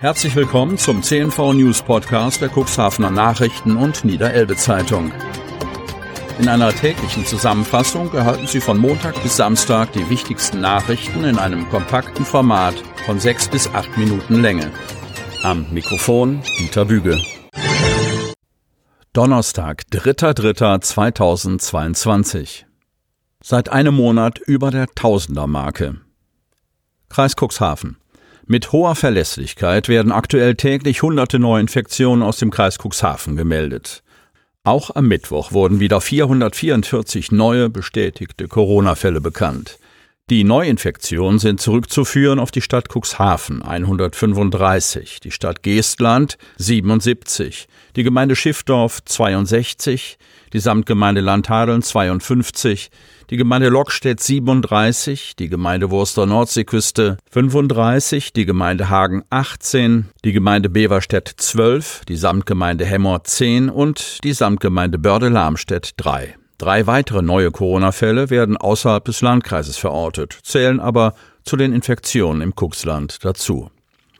Herzlich willkommen zum CNV News Podcast der Cuxhavener Nachrichten und Niederelbe Zeitung. In einer täglichen Zusammenfassung erhalten Sie von Montag bis Samstag die wichtigsten Nachrichten in einem kompakten Format von sechs bis acht Minuten Länge. Am Mikrofon Dieter Büge. Donnerstag, 3.3.2022. Seit einem Monat über der Tausender-Marke. Kreis Cuxhaven. Mit hoher Verlässlichkeit werden aktuell täglich hunderte Neuinfektionen aus dem Kreis Cuxhaven gemeldet. Auch am Mittwoch wurden wieder 444 neue bestätigte Corona-Fälle bekannt. Die Neuinfektionen sind zurückzuführen auf die Stadt Cuxhaven 135, die Stadt Geestland 77, die Gemeinde Schiffdorf 62, die Samtgemeinde Landhadeln 52, die Gemeinde Lockstedt 37, die Gemeinde Wurster Nordseeküste 35, die Gemeinde Hagen 18, die Gemeinde Beverstedt 12, die Samtgemeinde Hemmer 10 und die Samtgemeinde Börde-Lamstedt 3. Drei weitere neue Corona-Fälle werden außerhalb des Landkreises verortet, zählen aber zu den Infektionen im Cuxland dazu.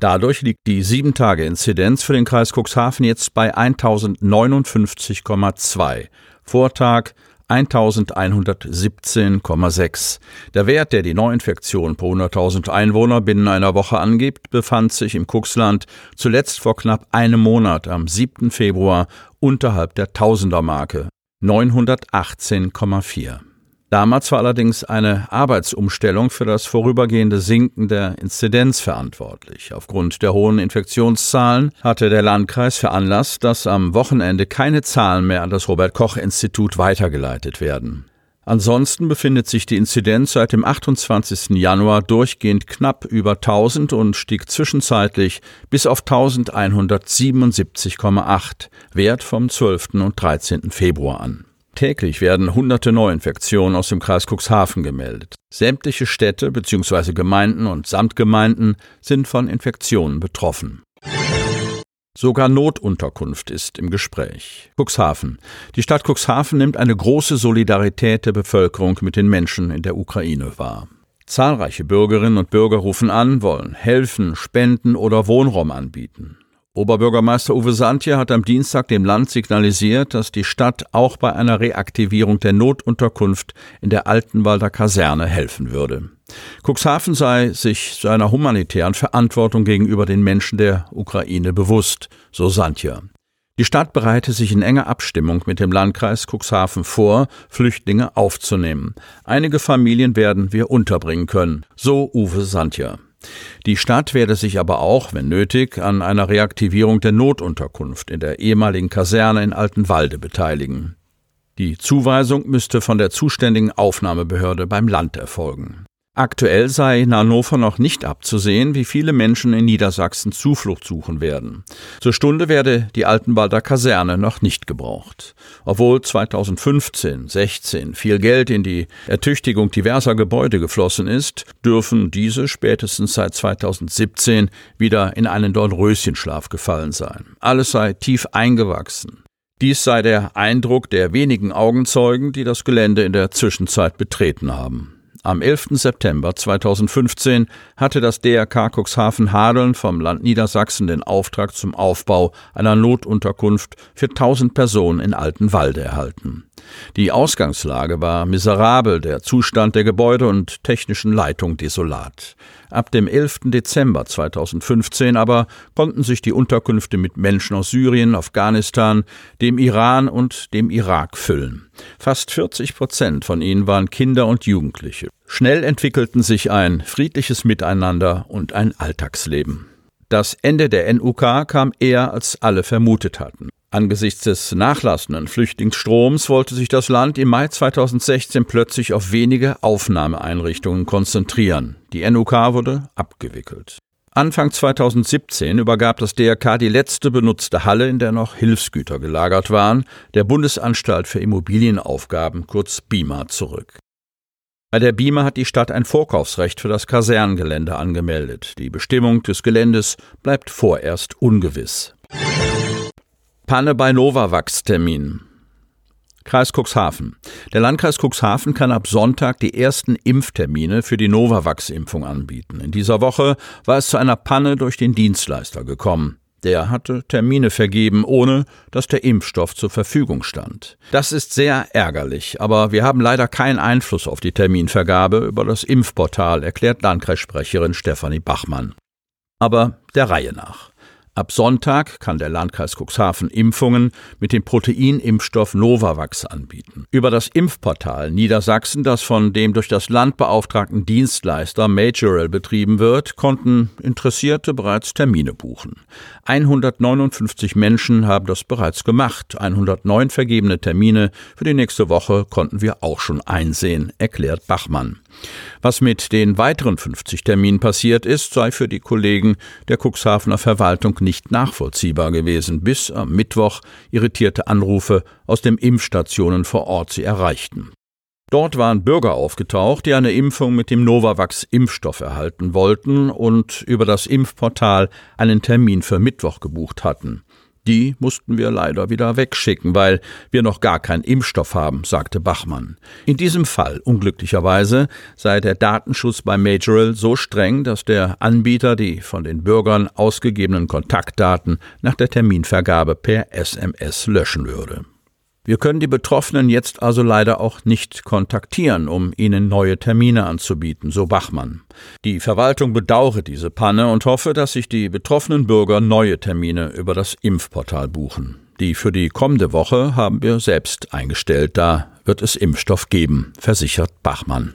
Dadurch liegt die 7-Tage-Inzidenz für den Kreis Cuxhaven jetzt bei 1059,2. Vortag 1117,6. Der Wert, der die Neuinfektion pro 100.000 Einwohner binnen einer Woche angibt, befand sich im Kuxland zuletzt vor knapp einem Monat am 7. Februar unterhalb der Tausendermarke 918,4. Damals war allerdings eine Arbeitsumstellung für das vorübergehende Sinken der Inzidenz verantwortlich. Aufgrund der hohen Infektionszahlen hatte der Landkreis veranlasst, dass am Wochenende keine Zahlen mehr an das Robert Koch Institut weitergeleitet werden. Ansonsten befindet sich die Inzidenz seit dem 28. Januar durchgehend knapp über 1000 und stieg zwischenzeitlich bis auf 1177,8, Wert vom 12. und 13. Februar an. Täglich werden hunderte Neuinfektionen aus dem Kreis Cuxhaven gemeldet. Sämtliche Städte bzw. Gemeinden und Samtgemeinden sind von Infektionen betroffen. Sogar Notunterkunft ist im Gespräch. Cuxhaven. Die Stadt Cuxhaven nimmt eine große Solidarität der Bevölkerung mit den Menschen in der Ukraine wahr. Zahlreiche Bürgerinnen und Bürger rufen an, wollen helfen, spenden oder Wohnraum anbieten. Oberbürgermeister Uwe Santje hat am Dienstag dem Land signalisiert, dass die Stadt auch bei einer Reaktivierung der Notunterkunft in der Altenwalder Kaserne helfen würde. Cuxhaven sei sich seiner humanitären Verantwortung gegenüber den Menschen der Ukraine bewusst, so Santje. Die Stadt bereite sich in enger Abstimmung mit dem Landkreis Cuxhaven vor, Flüchtlinge aufzunehmen. Einige Familien werden wir unterbringen können, so Uwe Santje. Die Stadt werde sich aber auch, wenn nötig, an einer Reaktivierung der Notunterkunft in der ehemaligen Kaserne in Altenwalde beteiligen. Die Zuweisung müsste von der zuständigen Aufnahmebehörde beim Land erfolgen. Aktuell sei in Hannover noch nicht abzusehen, wie viele Menschen in Niedersachsen Zuflucht suchen werden. Zur Stunde werde die Altenwalder Kaserne noch nicht gebraucht. Obwohl 2015, 16 viel Geld in die Ertüchtigung diverser Gebäude geflossen ist, dürfen diese spätestens seit 2017 wieder in einen Dornröschenschlaf gefallen sein. Alles sei tief eingewachsen. Dies sei der Eindruck der wenigen Augenzeugen, die das Gelände in der Zwischenzeit betreten haben. Am 11. September 2015 hatte das DRK Cuxhaven Hadeln vom Land Niedersachsen den Auftrag zum Aufbau einer Notunterkunft für 1000 Personen in Altenwalde erhalten. Die Ausgangslage war miserabel, der Zustand der Gebäude und technischen Leitung desolat. Ab dem 11. Dezember 2015 aber konnten sich die Unterkünfte mit Menschen aus Syrien, Afghanistan, dem Iran und dem Irak füllen. Fast 40 Prozent von ihnen waren Kinder und Jugendliche. Schnell entwickelten sich ein friedliches Miteinander und ein Alltagsleben. Das Ende der NUK kam eher als alle vermutet hatten. Angesichts des nachlassenden Flüchtlingsstroms wollte sich das Land im Mai 2016 plötzlich auf wenige Aufnahmeeinrichtungen konzentrieren. Die NUK wurde abgewickelt. Anfang 2017 übergab das DRK die letzte benutzte Halle, in der noch Hilfsgüter gelagert waren, der Bundesanstalt für Immobilienaufgaben, kurz BIMA, zurück. Bei der BIMA hat die Stadt ein Vorkaufsrecht für das Kasernengelände angemeldet. Die Bestimmung des Geländes bleibt vorerst ungewiss. Panne bei Novavax-Termin. Kreis Cuxhaven. Der Landkreis Cuxhaven kann ab Sonntag die ersten Impftermine für die Novavax-Impfung anbieten. In dieser Woche war es zu einer Panne durch den Dienstleister gekommen. Der hatte Termine vergeben, ohne dass der Impfstoff zur Verfügung stand. Das ist sehr ärgerlich, aber wir haben leider keinen Einfluss auf die Terminvergabe über das Impfportal, erklärt Landkreissprecherin Stefanie Bachmann. Aber der Reihe nach. Ab Sonntag kann der Landkreis Cuxhaven Impfungen mit dem Proteinimpfstoff Novavax anbieten. Über das Impfportal Niedersachsen, das von dem durch das Land beauftragten Dienstleister Majorel betrieben wird, konnten Interessierte bereits Termine buchen. 159 Menschen haben das bereits gemacht. 109 vergebene Termine für die nächste Woche konnten wir auch schon einsehen, erklärt Bachmann. Was mit den weiteren 50 Terminen passiert ist, sei für die Kollegen der Cuxhavener Verwaltung nicht nachvollziehbar gewesen, bis am Mittwoch irritierte Anrufe aus den Impfstationen vor Ort sie erreichten. Dort waren Bürger aufgetaucht, die eine Impfung mit dem Novavax-Impfstoff erhalten wollten und über das Impfportal einen Termin für Mittwoch gebucht hatten. Die mussten wir leider wieder wegschicken, weil wir noch gar keinen Impfstoff haben, sagte Bachmann. In diesem Fall, unglücklicherweise, sei der Datenschutz bei Majorel so streng, dass der Anbieter die von den Bürgern ausgegebenen Kontaktdaten nach der Terminvergabe per SMS löschen würde. Wir können die Betroffenen jetzt also leider auch nicht kontaktieren, um ihnen neue Termine anzubieten, so Bachmann. Die Verwaltung bedauere diese Panne und hoffe, dass sich die betroffenen Bürger neue Termine über das Impfportal buchen. Die für die kommende Woche haben wir selbst eingestellt, da wird es Impfstoff geben, versichert Bachmann.